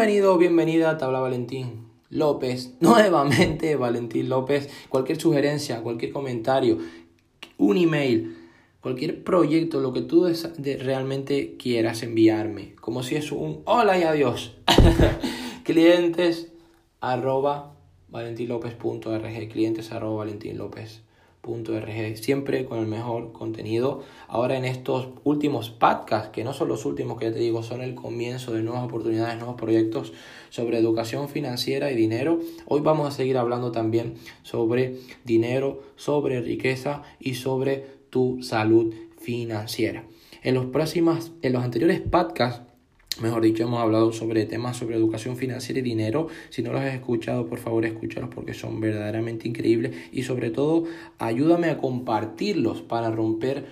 Bienvenido, bienvenida, te habla Valentín López, nuevamente Valentín López. Cualquier sugerencia, cualquier comentario, un email, cualquier proyecto, lo que tú realmente quieras enviarme, como si es un hola y adiós. clientes arroba valentinlopez.org, clientes arroba valentinlopez .rg, siempre con el mejor contenido. Ahora en estos últimos podcasts, que no son los últimos que ya te digo, son el comienzo de nuevas oportunidades, nuevos proyectos sobre educación financiera y dinero. Hoy vamos a seguir hablando también sobre dinero, sobre riqueza y sobre tu salud financiera. En los próximos, en los anteriores podcasts Mejor dicho, hemos hablado sobre temas sobre educación financiera y dinero. Si no los has escuchado, por favor, escúchalos porque son verdaderamente increíbles. Y sobre todo, ayúdame a compartirlos para romper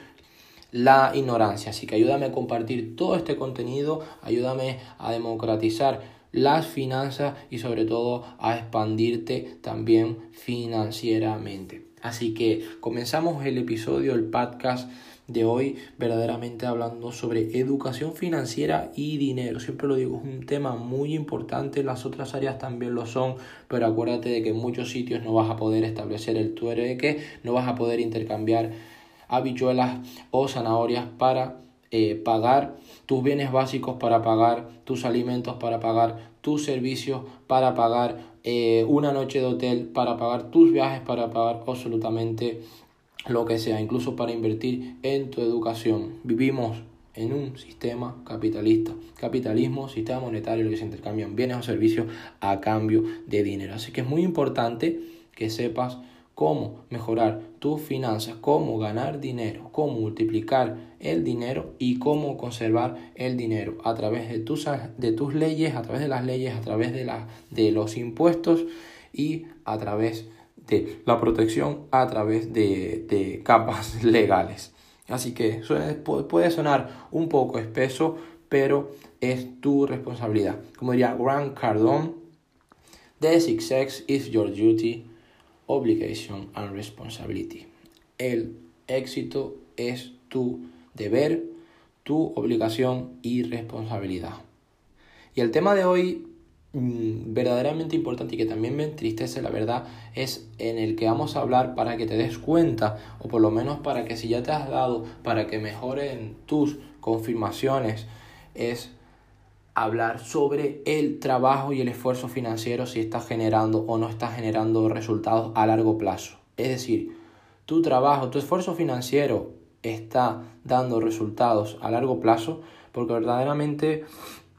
la ignorancia. Así que ayúdame a compartir todo este contenido, ayúdame a democratizar las finanzas y sobre todo a expandirte también financieramente. Así que comenzamos el episodio, el podcast de hoy verdaderamente hablando sobre educación financiera y dinero. Siempre lo digo, es un tema muy importante, las otras áreas también lo son, pero acuérdate de que en muchos sitios no vas a poder establecer el que no vas a poder intercambiar habichuelas o zanahorias para eh, pagar tus bienes básicos, para pagar tus alimentos, para pagar tus servicios, para pagar eh, una noche de hotel, para pagar tus viajes, para pagar absolutamente lo que sea, incluso para invertir en tu educación. Vivimos en un sistema capitalista. Capitalismo, sistema monetario, lo que se intercambian bienes o servicios a cambio de dinero. Así que es muy importante que sepas cómo mejorar tus finanzas, cómo ganar dinero, cómo multiplicar el dinero y cómo conservar el dinero a través de tus, de tus leyes, a través de las leyes, a través de, de los impuestos y a través de la protección a través de, capas legales. Así que puede sonar un poco espeso, pero es tu responsabilidad. Como diría Grant Cardone, The success is your duty, obligation and responsibility. El éxito es tu deber, tu obligación y responsabilidad. Y el tema de hoy Mm, verdaderamente importante y que también me entristece, la verdad, es en el que vamos a hablar para que te des cuenta, o por lo menos para que si ya te has dado, para que mejoren tus confirmaciones, es hablar sobre el trabajo y el esfuerzo financiero si estás generando o no estás generando resultados a largo plazo. Es decir, tu trabajo, tu esfuerzo financiero está dando resultados a largo plazo porque verdaderamente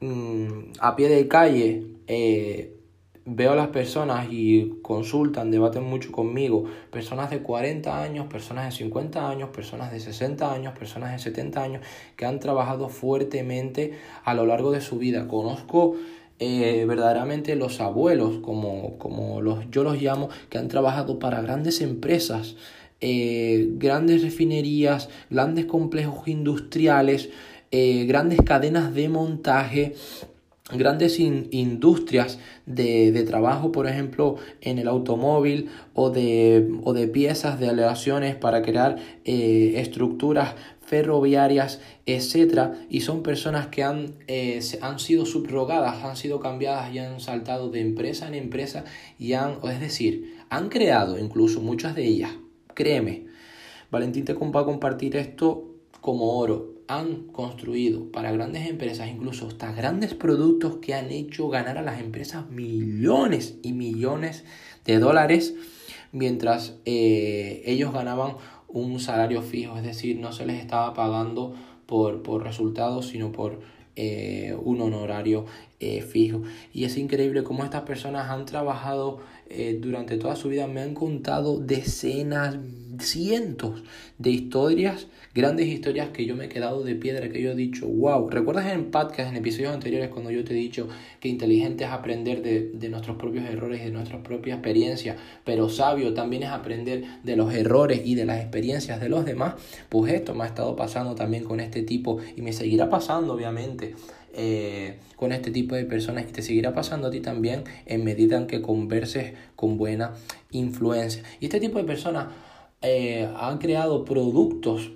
Mm, a pie de calle eh, veo a las personas y consultan, debaten mucho conmigo, personas de 40 años, personas de 50 años, personas de 60 años, personas de 70 años, que han trabajado fuertemente a lo largo de su vida. Conozco eh, verdaderamente los abuelos, como, como los, yo los llamo, que han trabajado para grandes empresas, eh, grandes refinerías, grandes complejos industriales, grandes cadenas de montaje, grandes industrias de, trabajo, por ejemplo, en el automóvil o de, o de piezas de aleaciones para crear eh, estructuras ferroviarias, etcétera, y son personas que han, eh, han sido subrogadas, han sido cambiadas y han saltado de empresa en empresa y han, es decir, han creado incluso muchas de ellas, créeme, Valentín te va a compartir esto como oro han construido para grandes empresas, incluso hasta grandes productos que han hecho ganar a las empresas millones y millones de dólares, mientras eh, ellos ganaban un salario fijo, es decir, no se les estaba pagando por, por resultados, sino por eh, un honorario eh, fijo. Y es increíble cómo estas personas han trabajado durante toda su vida, me han contado decenas, cientos de historias, grandes historias que yo me he quedado de piedra, que yo he dicho, wow, ¿recuerdas en podcast, en episodios anteriores, cuando yo te he dicho que inteligente es aprender de, de nuestros propios errores y de nuestra propia experiencia, pero sabio también es aprender de los errores y de las experiencias de los demás? Pues esto me ha estado pasando también con este tipo y me seguirá pasando, obviamente. Eh, con este tipo de personas y te seguirá pasando a ti también en medida en que converses con buena influencia. Y este tipo de personas eh, han creado productos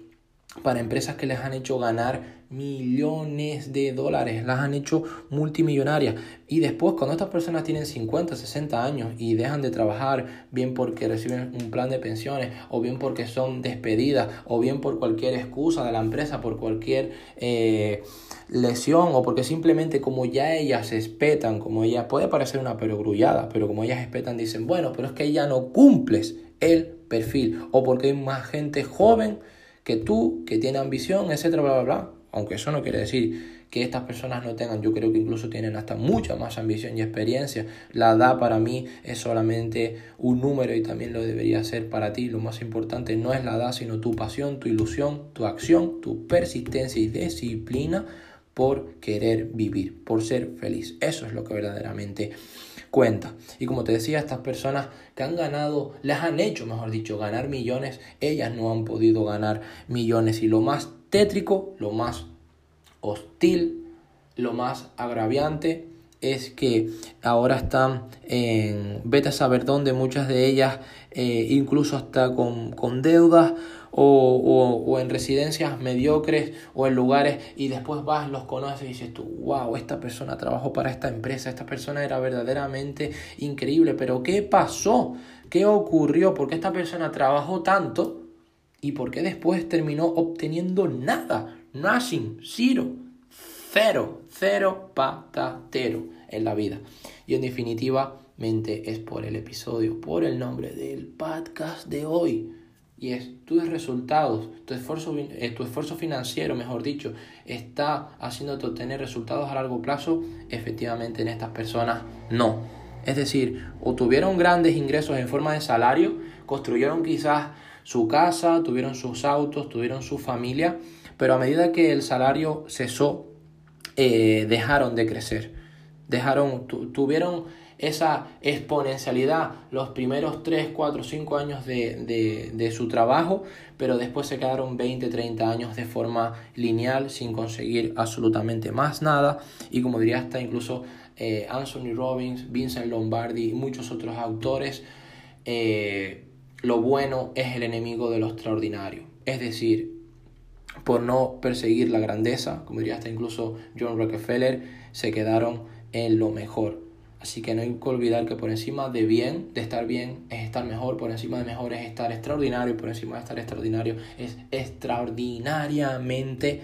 para empresas que les han hecho ganar millones de dólares, las han hecho multimillonarias. Y después, cuando estas personas tienen 50, 60 años y dejan de trabajar, bien porque reciben un plan de pensiones, o bien porque son despedidas, o bien por cualquier excusa de la empresa, por cualquier eh, lesión, o porque simplemente como ya ellas espetan, como ella puede parecer una perogrullada, pero como ellas espetan, dicen, bueno, pero es que ya no cumples el perfil, o porque hay más gente joven que tú, que tiene ambición, etcétera, bla, bla, bla. Aunque eso no quiere decir que estas personas no tengan, yo creo que incluso tienen hasta mucha más ambición y experiencia. La edad para mí es solamente un número y también lo debería ser para ti. Lo más importante no es la edad, sino tu pasión, tu ilusión, tu acción, tu persistencia y disciplina por querer vivir, por ser feliz. Eso es lo que verdaderamente cuenta. Y como te decía, estas personas que han ganado, les han hecho, mejor dicho, ganar millones, ellas no han podido ganar millones. Y lo más tétrico, lo más hostil, lo más agraviante es que ahora están en vete a saber dónde, muchas de ellas eh, incluso hasta con, con deudas o, o, en residencias mediocres o en lugares y después vas, los conoces y dices tú, wow, esta persona trabajó para esta empresa, esta persona era verdaderamente increíble, pero ¿qué pasó? ¿Qué ocurrió? ¿Por qué esta persona trabajó tanto? ¿Y por qué después terminó obteniendo nada? Nothing, cero, cero, cero patatero en la vida. Y en definitivamente es por el episodio, por el nombre del podcast de hoy. Y es tus resultados, tu esfuerzo, eh, tu esfuerzo financiero, mejor dicho, está haciéndote obtener resultados a largo plazo. Efectivamente, en estas personas no. Es decir, o tuvieron grandes ingresos en forma de salario, construyeron quizás su casa, tuvieron sus autos, tuvieron su familia, pero a medida que el salario cesó, eh, dejaron de crecer, dejaron, tuvieron esa exponencialidad los primeros 3, 4, 5 años de, de, su trabajo, pero después se quedaron 20, 30 años de forma lineal sin conseguir absolutamente más nada y como diría hasta incluso eh, Anthony Robbins, Vincent Lombardi y muchos otros autores, eh, lo bueno es el enemigo de lo extraordinario. Es decir, por no perseguir la grandeza, como diría hasta incluso John Rockefeller, se quedaron en lo mejor. Así que no hay que olvidar que por encima de bien, de estar bien, es estar mejor, por encima de mejor es estar extraordinario, por encima de estar extraordinario es extraordinariamente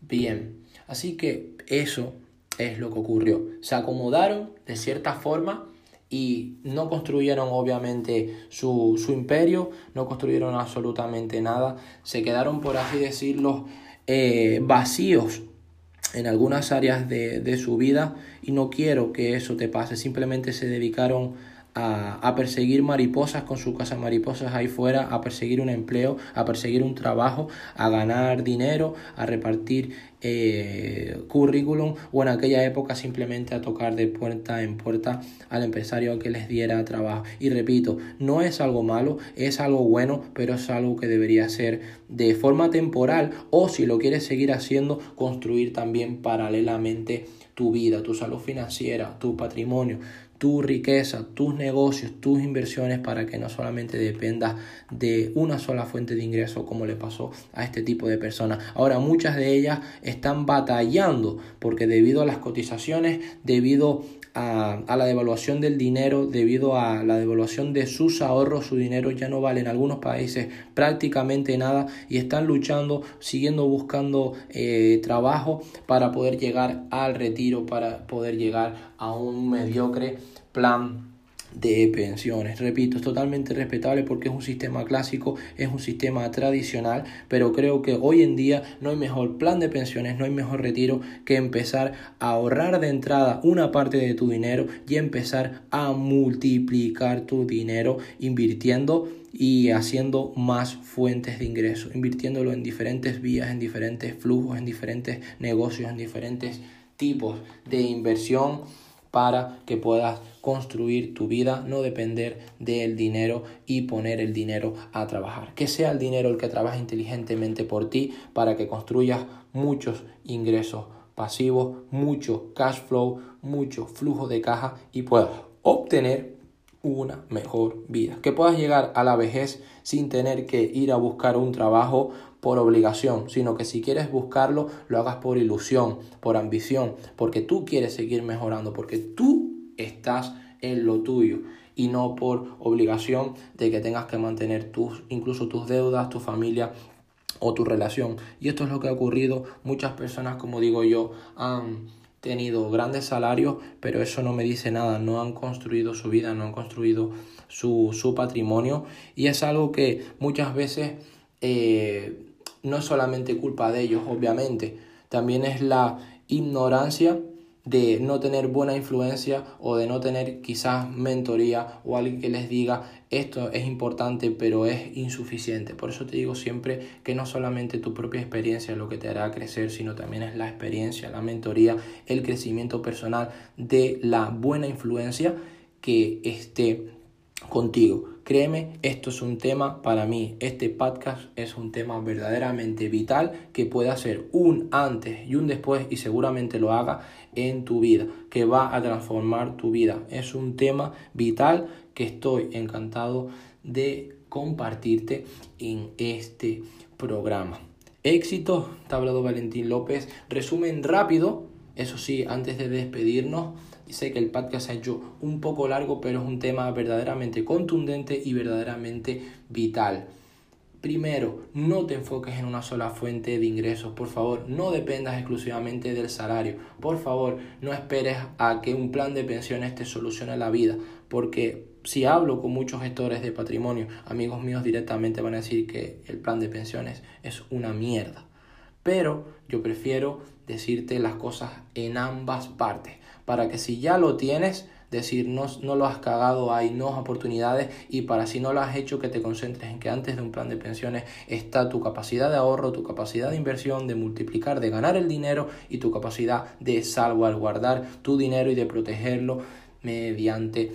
bien. Así que eso es lo que ocurrió. Se acomodaron de cierta forma y no construyeron obviamente su, su, imperio, no construyeron absolutamente nada, se quedaron por así decirlo eh, vacíos en algunas áreas de, de su vida y no quiero que eso te pase, simplemente se dedicaron a, perseguir mariposas con su casa mariposas ahí fuera, a perseguir un empleo, a perseguir un trabajo, a ganar dinero, a repartir eh, currículum o en aquella época simplemente a tocar de puerta en puerta al empresario que les diera trabajo. Y repito, no es algo malo, es algo bueno, pero es algo que debería ser de forma temporal o si lo quieres seguir haciendo, construir también paralelamente tu vida, tu salud financiera, tu patrimonio, tu riqueza, tus negocios, tus inversiones para que no solamente dependas de una sola fuente de ingreso como le pasó a este tipo de personas. Ahora muchas de ellas están batallando porque debido a las cotizaciones, debido a, la devaluación del dinero, debido a la devaluación de sus ahorros, su dinero ya no vale en algunos países prácticamente nada y están luchando, siguiendo buscando eh, trabajo para poder llegar al retiro, para poder llegar a un mediocre plan de pensiones. Repito, es totalmente respetable porque es un sistema clásico, es un sistema tradicional, pero creo que hoy en día no hay mejor plan de pensiones, no hay mejor retiro que empezar a ahorrar de entrada una parte de tu dinero y empezar a multiplicar tu dinero invirtiendo y haciendo más fuentes de ingreso, invirtiéndolo en diferentes vías, en diferentes flujos, en diferentes negocios, en diferentes tipos de inversión para que puedas construir tu vida, no depender del dinero y poner el dinero a trabajar. Que sea el dinero el que trabaje inteligentemente por ti para que construyas muchos ingresos pasivos, mucho cash flow, mucho flujo de caja y puedas obtener una mejor vida. Que puedas llegar a la vejez sin tener que ir a buscar un trabajo por obligación, sino que si quieres buscarlo, lo hagas por ilusión, por ambición, porque tú quieres seguir mejorando, porque tú estás en lo tuyo y no por obligación de que tengas que mantener tus incluso tus deudas, tu familia o tu relación. Y esto es lo que ha ocurrido. Muchas personas, como digo yo, han tenido grandes salarios, pero eso no me dice nada, no han construido su vida, no han construido su, su patrimonio y es algo que muchas veces eh, no es solamente culpa de ellos, obviamente, también es la ignorancia de no tener buena influencia o de no tener quizás mentoría o alguien que les diga esto es importante pero es insuficiente. Por eso te digo siempre que no solamente tu propia experiencia es lo que te hará crecer, sino también es la experiencia, la mentoría, el crecimiento personal de la buena influencia que esté contigo. Créeme, esto es un tema para mí. Este podcast es un tema verdaderamente vital que puede hacer un antes y un después y seguramente lo haga en tu vida, que va a transformar tu vida. Es un tema vital que estoy encantado de compartirte en este programa. Éxito, tablado Valentín López. Resumen rápido, eso sí, antes de despedirnos sé que el podcast ha hecho un poco largo, pero es un tema verdaderamente contundente y verdaderamente vital. Primero, no te enfoques en una sola fuente de ingresos. Por favor, no dependas exclusivamente del salario. Por favor, no esperes a que un plan de pensiones te solucione la vida. Porque si hablo con muchos gestores de patrimonio, amigos míos directamente van a decir que el plan de pensiones es una mierda. Pero yo prefiero decirte las cosas en ambas partes para que si ya lo tienes, decir no, no lo has cagado, hay nuevas oportunidades y para si no lo has hecho que te concentres en que antes de un plan de pensiones está tu capacidad de ahorro, tu capacidad de inversión, de multiplicar, de ganar el dinero y tu capacidad de salvaguardar tu dinero y de protegerlo mediante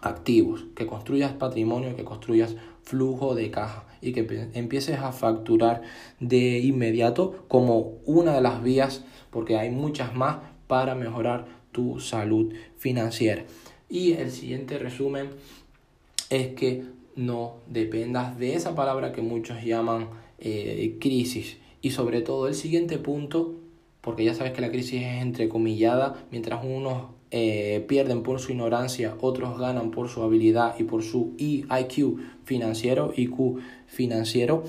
activos, que construyas patrimonio, que construyas flujo de caja y que empieces a facturar de inmediato como una de las vías, porque hay muchas más para mejorar tu salud financiera. Y el siguiente resumen es que no dependas de esa palabra que muchos llaman eh, crisis. Y sobre todo el siguiente punto, porque ya sabes que la crisis es entrecomillada, mientras unos eh, pierden por su ignorancia, otros ganan por su habilidad y por su IQ financiero, IQ financiero.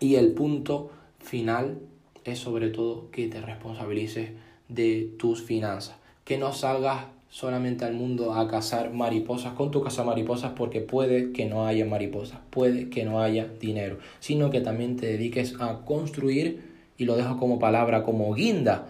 Y el punto final es sobre todo que te responsabilices de tus finanzas. Que no salgas solamente al mundo a cazar mariposas con tu casa mariposas porque puede que no haya mariposas, puede que no haya dinero, sino que también te dediques a construir, y lo dejo como palabra, como guinda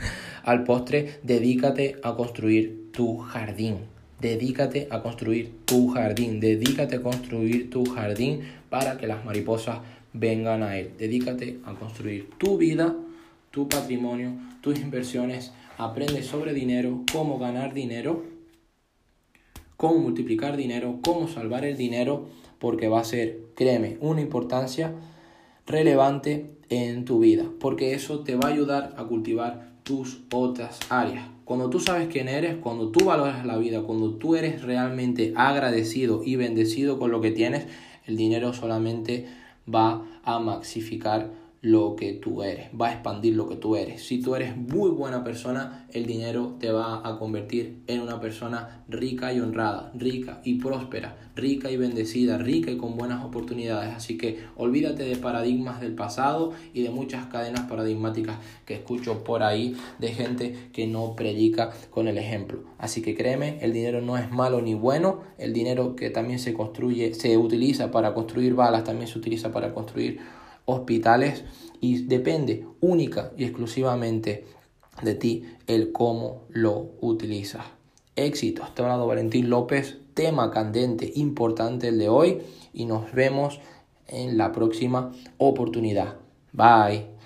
al postre, dedícate a construir tu jardín. Dedícate a construir tu jardín, dedícate a construir tu jardín para que las mariposas vengan a él. Dedícate a construir tu vida, tu patrimonio, tus inversiones, aprende sobre dinero, cómo ganar dinero, cómo multiplicar dinero, cómo salvar el dinero, porque va a ser, créeme, una importancia relevante en tu vida, porque eso te va a ayudar a cultivar tus otras áreas. Cuando tú sabes quién eres, cuando tú valoras la vida, cuando tú eres realmente agradecido y bendecido con lo que tienes, el dinero solamente va a maxificar lo que tú eres, va a expandir lo que tú eres. Si tú eres muy buena persona, el dinero te va a convertir en una persona rica y honrada, rica y próspera, rica y bendecida, rica y con buenas oportunidades. Así que olvídate de paradigmas del pasado y de muchas cadenas paradigmáticas que escucho por ahí de gente que no predica con el ejemplo. Así que créeme, el dinero no es malo ni bueno, el dinero que también se construye, se utiliza para construir balas, también se utiliza para construir hospitales y depende única y exclusivamente de ti el cómo lo utilizas. Éxito, ha hablado Valentín López, tema candente, importante el de hoy y nos vemos en la próxima oportunidad. Bye.